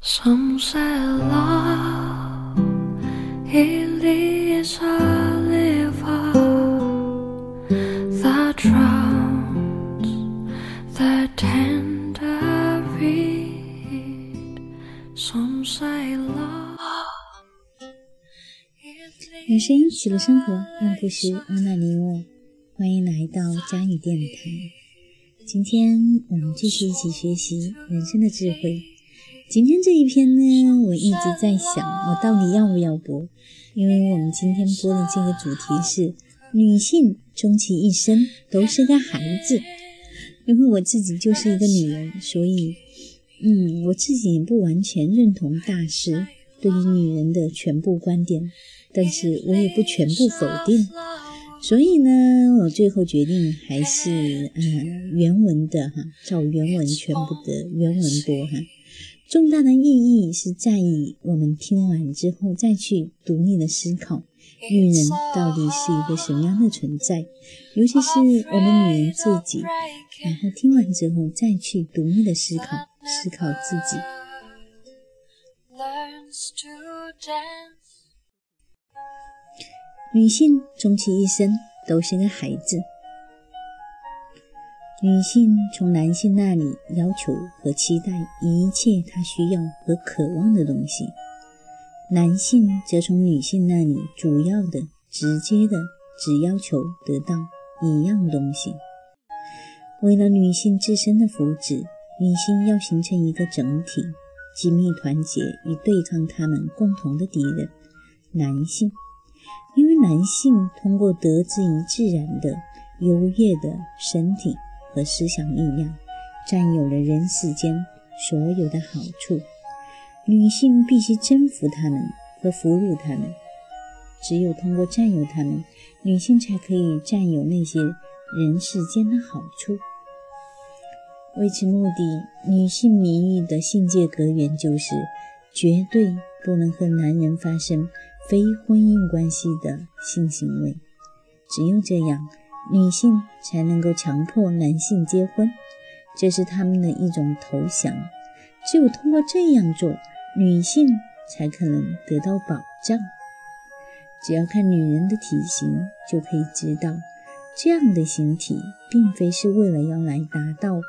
Some say love it is a river that drowns the tender reed. Some say love. it 用声音记录生活，用故事温暖你我。欢迎来到佳语电台。今天我们继续一起学习人生的智慧。今天这一篇呢，我一直在想，我到底要不要播？因为我们今天播的这个主题是女性终其一生都是个孩子。因为我自己就是一个女人，所以，嗯，我自己也不完全认同大师对于女人的全部观点，但是我也不全部否定。所以呢，我最后决定还是呃原文的哈，照原文全部的原文播哈。重大的意义是在于我们听完之后再去独立的思考，女人到底是一个什么样的存在，尤其是我们女人自己，然后听完之后再去独立的思考，思考自己。女性终其一生都是个孩子。女性从男性那里要求和期待一切她需要和渴望的东西，男性则从女性那里主要的、直接的只要求得到一样东西。为了女性自身的福祉，女性要形成一个整体，紧密团结以对抗他们共同的敌人——男性。因为男性通过得之于自然的优越的身体和思想力量，占有了人世间所有的好处，女性必须征服他们和俘虏他们。只有通过占有他们，女性才可以占有那些人世间的好处。为此目的，女性名誉的性界格言就是绝对不能和男人发生非婚姻关系的性行为。只有这样，女性才能够强迫男性结婚，这是他们的一种投降。只有通过这样做，女性才可能得到保障。只要看女人的体型，就可以知道，这样的形体并非是为了要来达到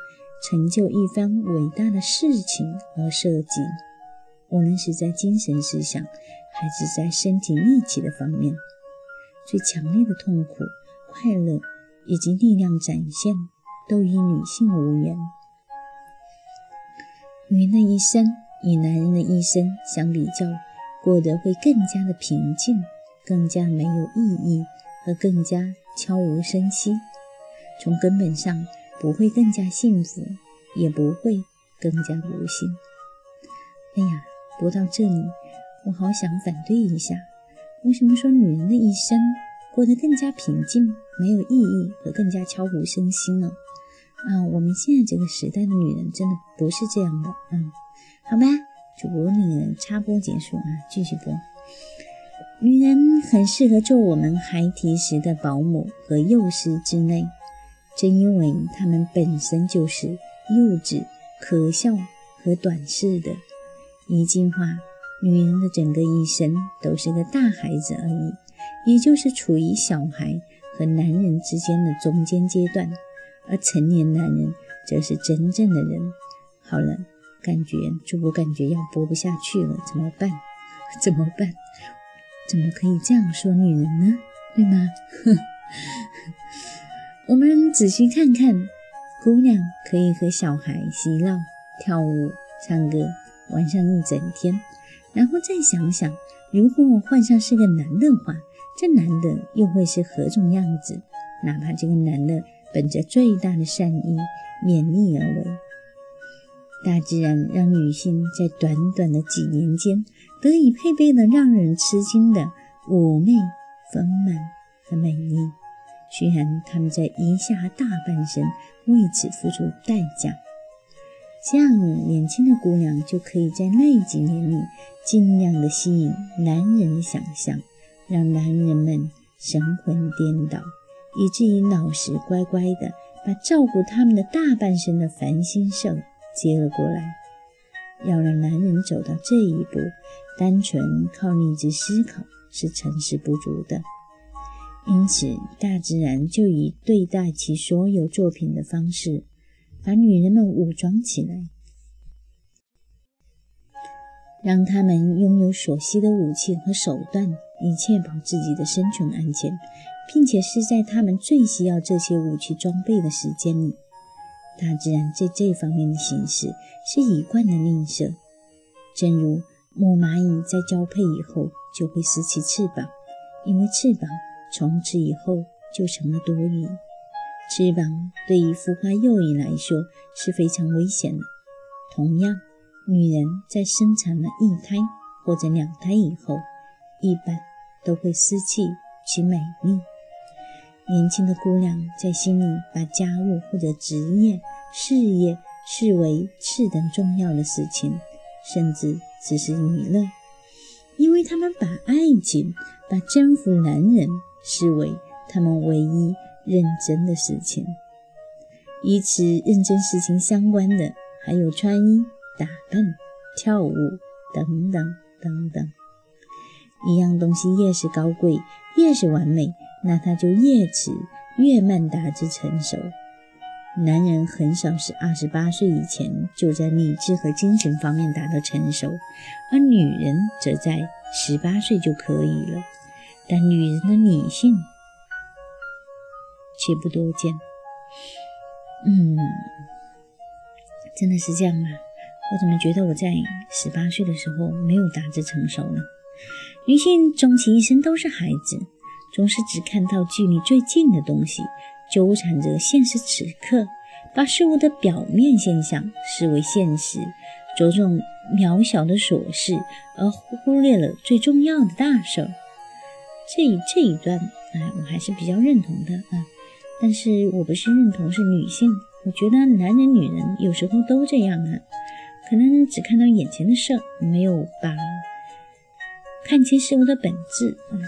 成就一番伟大的事情而设计。无论是在精神思想，还是在身体力气的方面，最强烈的痛苦、快乐以及力量展现，都与女性无缘。女人的一生与男人的一生相比较，过得会更加的平静，更加没有意义和更加悄无声息。从根本上，不会更加幸福，也不会更加不幸。哎呀！读到这里，我好想反对一下。为什么说女人的一生过得更加平静、没有意义和更加悄无声息呢？啊，我们现在这个时代的女人真的不是这样的。嗯，好吧，主播那个插播结束啊，继续播。女人很适合做我们孩提时的保姆和幼师之类，正因为她们本身就是幼稚、可笑和短视的。一句话，女人的整个一生都是个大孩子而已，也就是处于小孩和男人之间的中间阶段，而成年男人则是真正的人。好了，感觉主播感觉要播不下去了，怎么办？怎么办？怎么可以这样说女人呢？对吗？我们仔细看看，姑娘可以和小孩嬉闹、跳舞、唱歌。玩上一整天，然后再想想，如果我换上是个男的话，这男的又会是何种样子？哪怕这个男的本着最大的善意勉励而为，大自然让女性在短短的几年间得以配备了让人吃惊的妩媚、丰满和美丽。虽然他们在一下大半生为此付出代价。这样年轻的姑娘就可以在那几年里尽量的吸引男人的想象，让男人们神魂颠倒，以至于老实乖乖的把照顾他们的大半生的烦心事接了过来。要让男人走到这一步，单纯靠理智思考是成事不足的。因此，大自然就以对待其所有作品的方式，把女人们武装起来，让他们拥有所需的武器和手段，以确保自己的生存安全，并且是在他们最需要这些武器装备的时间里。大自然在这方面的形式是一贯的吝啬，正如母蚂蚁在交配以后就会失去翅膀，因为翅膀从此以后就成了多余。翅膀对于孵化幼蚁来说是非常危险的。同样，女人在生产了一胎或者两胎以后，一般都会失去其美丽。年轻的姑娘在心里把家务或者职业、事业视为次等重要的事情，甚至只是娱乐，因为他们把爱情、把征服男人视为他们唯一认真的事情。与此认真事情相关的，还有穿衣、打扮、跳舞等等等等。一样东西越是高贵，越是完美。那它就越迟越慢达至成熟。男人很少是二十八岁以前就在理智和精神方面达到成熟，而女人则在十八岁就可以了。但女人的女性却不多见。嗯，真的是这样吗？我怎么觉得我在十八岁的时候没有达至成熟呢？女性终其一生都是孩子。总是只看到距离最近的东西，纠缠着现实此刻，把事物的表面现象视为现实，着重渺小的琐事，而忽略了最重要的大事儿。这这一段，哎，我还是比较认同的啊。但是我不是认同是女性，我觉得男人、女人有时候都这样啊，可能只看到眼前的事儿，没有把看清事物的本质嗯。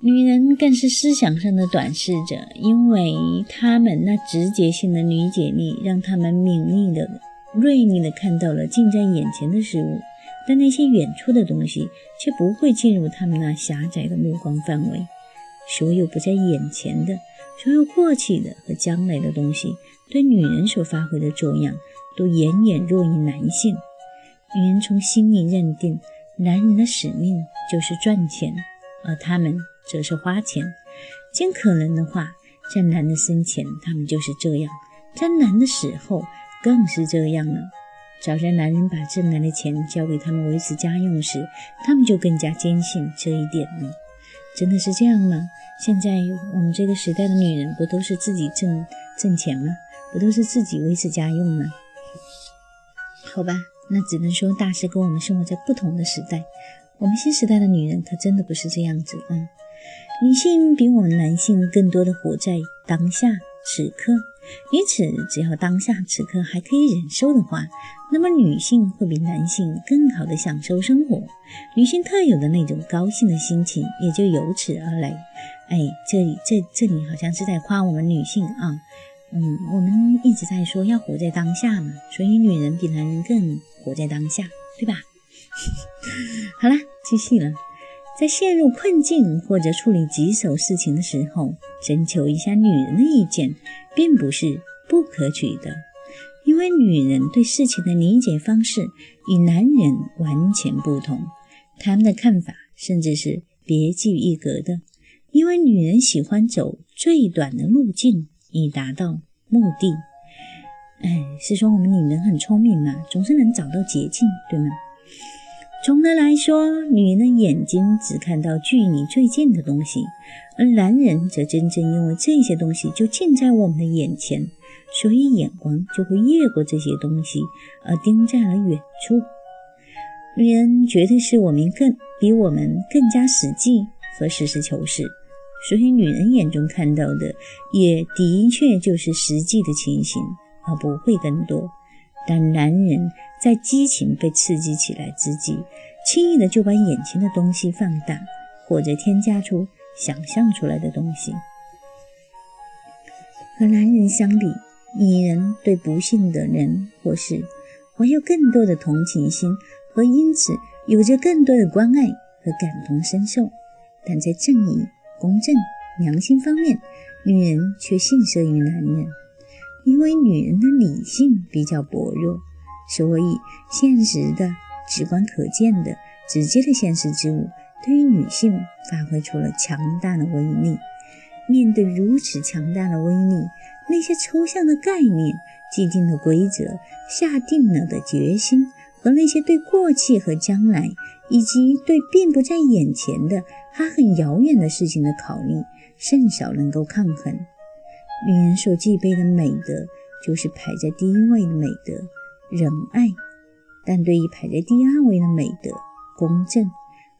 女人更是思想上的短视者，因为她们那直觉性的理解力，让她们敏锐的、锐利的看到了近在眼前的事物，但那些远处的东西却不会进入她们那狭窄的目光范围。所有不在眼前的、所有过去的和将来的东西，对女人所发挥的作用，都远远弱于男性。女人从心里认定，男人的使命就是赚钱，而他们。则是花钱，尽可能的话，在男的生前，他们就是这样；在男的死后，更是这样了。早在男人把挣来的钱交给他们维持家用时，他们就更加坚信这一点了。真的是这样吗？现在我们这个时代的女人，不都是自己挣挣钱吗？不都是自己维持家用吗？好吧，那只能说大师跟我们生活在不同的时代。我们新时代的女人可真的不是这样子啊。女性比我们男性更多的活在当下此刻，因此，只要当下此刻还可以忍受的话，那么女性会比男性更好的享受生活。女性特有的那种高兴的心情也就由此而来。哎，这里这这里好像是在夸我们女性啊。嗯，我们一直在说要活在当下嘛，所以女人比男人更活在当下，对吧？好了，继续了。在陷入困境或者处理棘手事情的时候，征求一下女人的意见，并不是不可取的，因为女人对事情的理解方式与男人完全不同，他们的看法甚至是别具一格的。因为女人喜欢走最短的路径以达到目的。哎，是说我们女人很聪明嘛，总是能找到捷径，对吗？总的来说，女人的眼睛只看到距离最近的东西，而男人则真正因为这些东西就近在我们的眼前，所以眼光就会越过这些东西，而盯在了远处。女人绝对是我们更比我们更加实际和实事求是，所以女人眼中看到的也的确就是实际的情形，而不会更多。但男人。在激情被刺激起来之际，轻易的就把眼前的东西放大，或者添加出想象出来的东西。和男人相比，女人对不幸的人或事怀有更多的同情心，和因此有着更多的关爱和感同身受。但在正义、公正、良心方面，女人却逊色于男人，因为女人的理性比较薄弱，所以现实的、直观可见的、直接的现实之物，对于女性发挥出了强大的威力。面对如此强大的威力，那些抽象的概念、既定的规则、下定了的决心，和那些对过去和将来，以及对并不在眼前的还很遥远的事情的考虑，甚少能够抗衡。女人所具备的美德，就是排在第一位的美德——仁爱；但对于排在第二位的美德——公正，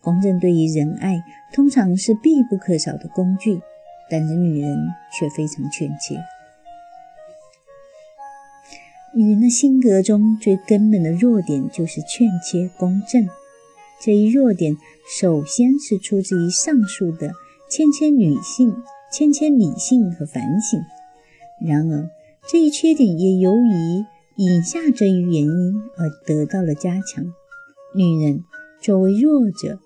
公正对于仁爱，通常是必不可少的工具。但是女人却非常劝切。女人的性格中最根本的弱点就是劝切公正。这一弱点首先是出自于上述的欠缺女性、欠缺理性和反省。然而，这一缺点也由于以下这一原因而得到了加强。女人作为弱者。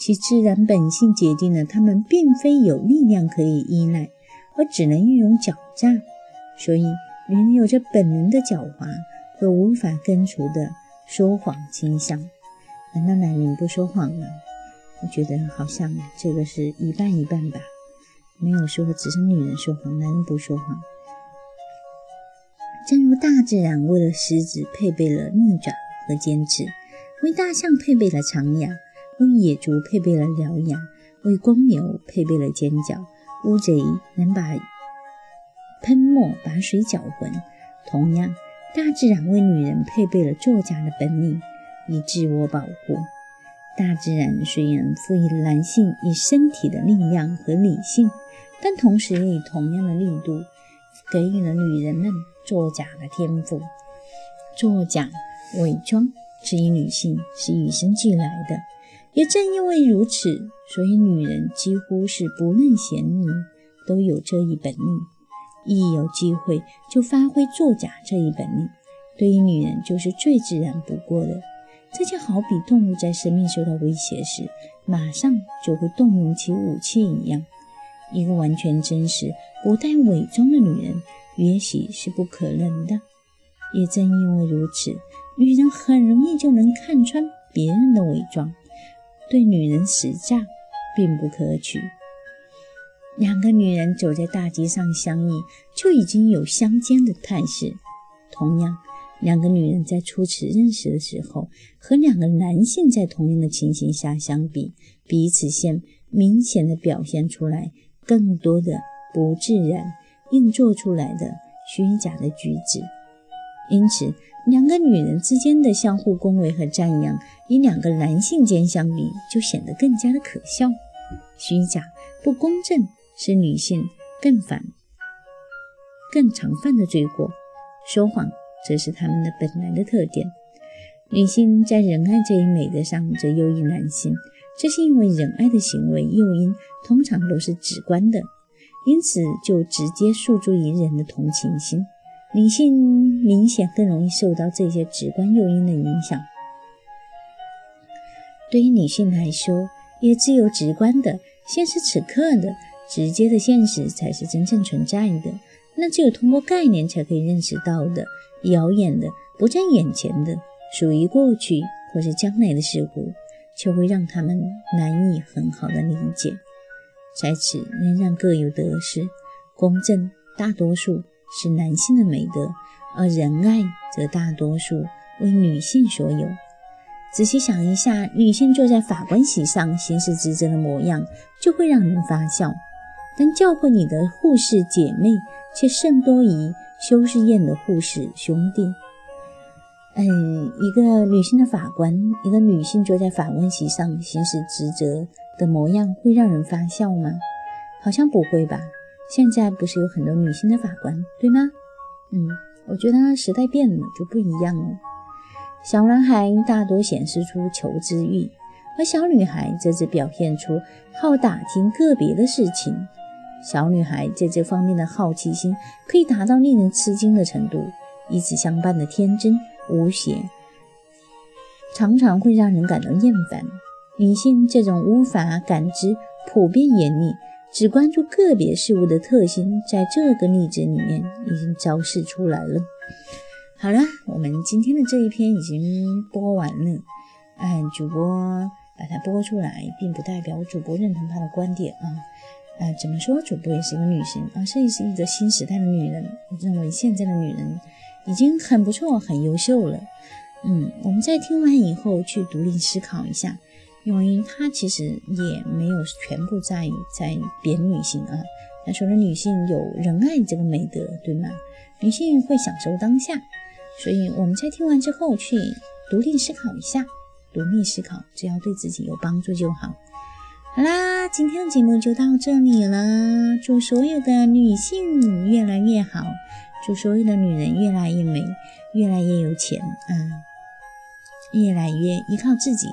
其自然本性决定了她们并非有力量可以依赖，而只能运用狡诈。所以，人有着本能的狡猾和无法根除的说谎倾向。难道男人不说谎吗？我觉得好像这个是一半一半吧。没有说只是女人说谎，男人不说谎。正如大自然为了狮子配备了利爪和尖齿，为大象配备了长牙。为野猪配备了獠牙，为公牛配备了尖角。乌贼能把喷墨把水搅浑。同样，大自然为女人配备了作假的本领，以自我保护。大自然虽然赋予男性以身体的力量和理性，但同时也以同样的力度给予了女人们作假的天赋。作假、伪装，至于女性是与生俱来的。也正因为如此，所以女人几乎是不论贤女都有这一本领，一有机会就发挥作假这一本领。对于女人，就是最自然不过的。这就好比动物在生命受到威胁时，马上就会动用起武器一样。一个完全真实、不带伪装的女人，也许是不可能的。也正因为如此，女人很容易就能看穿别人的伪装。对女人使诈并不可取。两个女人走在大街上相遇，就已经有相间的态势。同样，两个女人在初次认识的时候，和两个男性在同样的情形下相比，彼此先明显的表现出来更多的不自然、硬做出来的虚假的举止。因此。两个女人之间的相互恭维和赞扬，与两个男性间相比，就显得更加的可笑。虚假、不公正是女性更犯、更常犯的罪过；说谎则是她们的本来的特点。女性在仁爱这一美德上则优于男性，这是因为仁爱的行为诱因通常都是直观的，因此就直接诉诸于人的同情心。女性明显更容易受到这些直观诱因的影响。对于女性来说，也只有直观的、现实此刻的、直接的现实才是真正存在的。那只有通过概念才可以认识到的、遥远的、不在眼前的、属于过去或是将来的事物，却会让他们难以很好的理解。在此，仍然各有得失，公正大多数。是男性的美德，而仁爱则大多数为女性所有。仔细想一下，女性坐在法官席上行使职责的模样，就会让人发笑。但教会你的护士姐妹却甚多于修士宴的护士兄弟。嗯，一个女性的法官，一个女性坐在法官席上行使职责的模样，会让人发笑吗？好像不会吧。现在不是有很多女性的法官，对吗？嗯，我觉得时代变了就不一样了。小男孩大多显示出求知欲，而小女孩则只表现出好打听个别的事情。小女孩在这方面的好奇心可以达到令人吃惊的程度，以此相伴的天真无邪，常常会让人感到厌烦。女性这种无法感知普遍严厉，只关注个别事物的特性，在这个例子里面已经昭示出来了。好了，我们今天的这一篇已经播完了。嗯，主播把它播出来，并不代表主播认同他的观点啊。呃，怎么说？主播也是一个女性啊，这也是一个新时代的女人。我认为现在的女人已经很不错，很优秀了。嗯，我们在听完以后去独立思考一下，因为她其实也没有全部在在贬女性啊。他说的女性有仁爱这个美德，对吗？女性会享受当下，所以我们在听完之后去独立思考一下，独立思考，只要对自己有帮助就好。好啦，今天的节目就到这里了。祝所有的女性越来越好，祝所有的女人越来越美，越来越有钱，嗯，越来越依靠自己。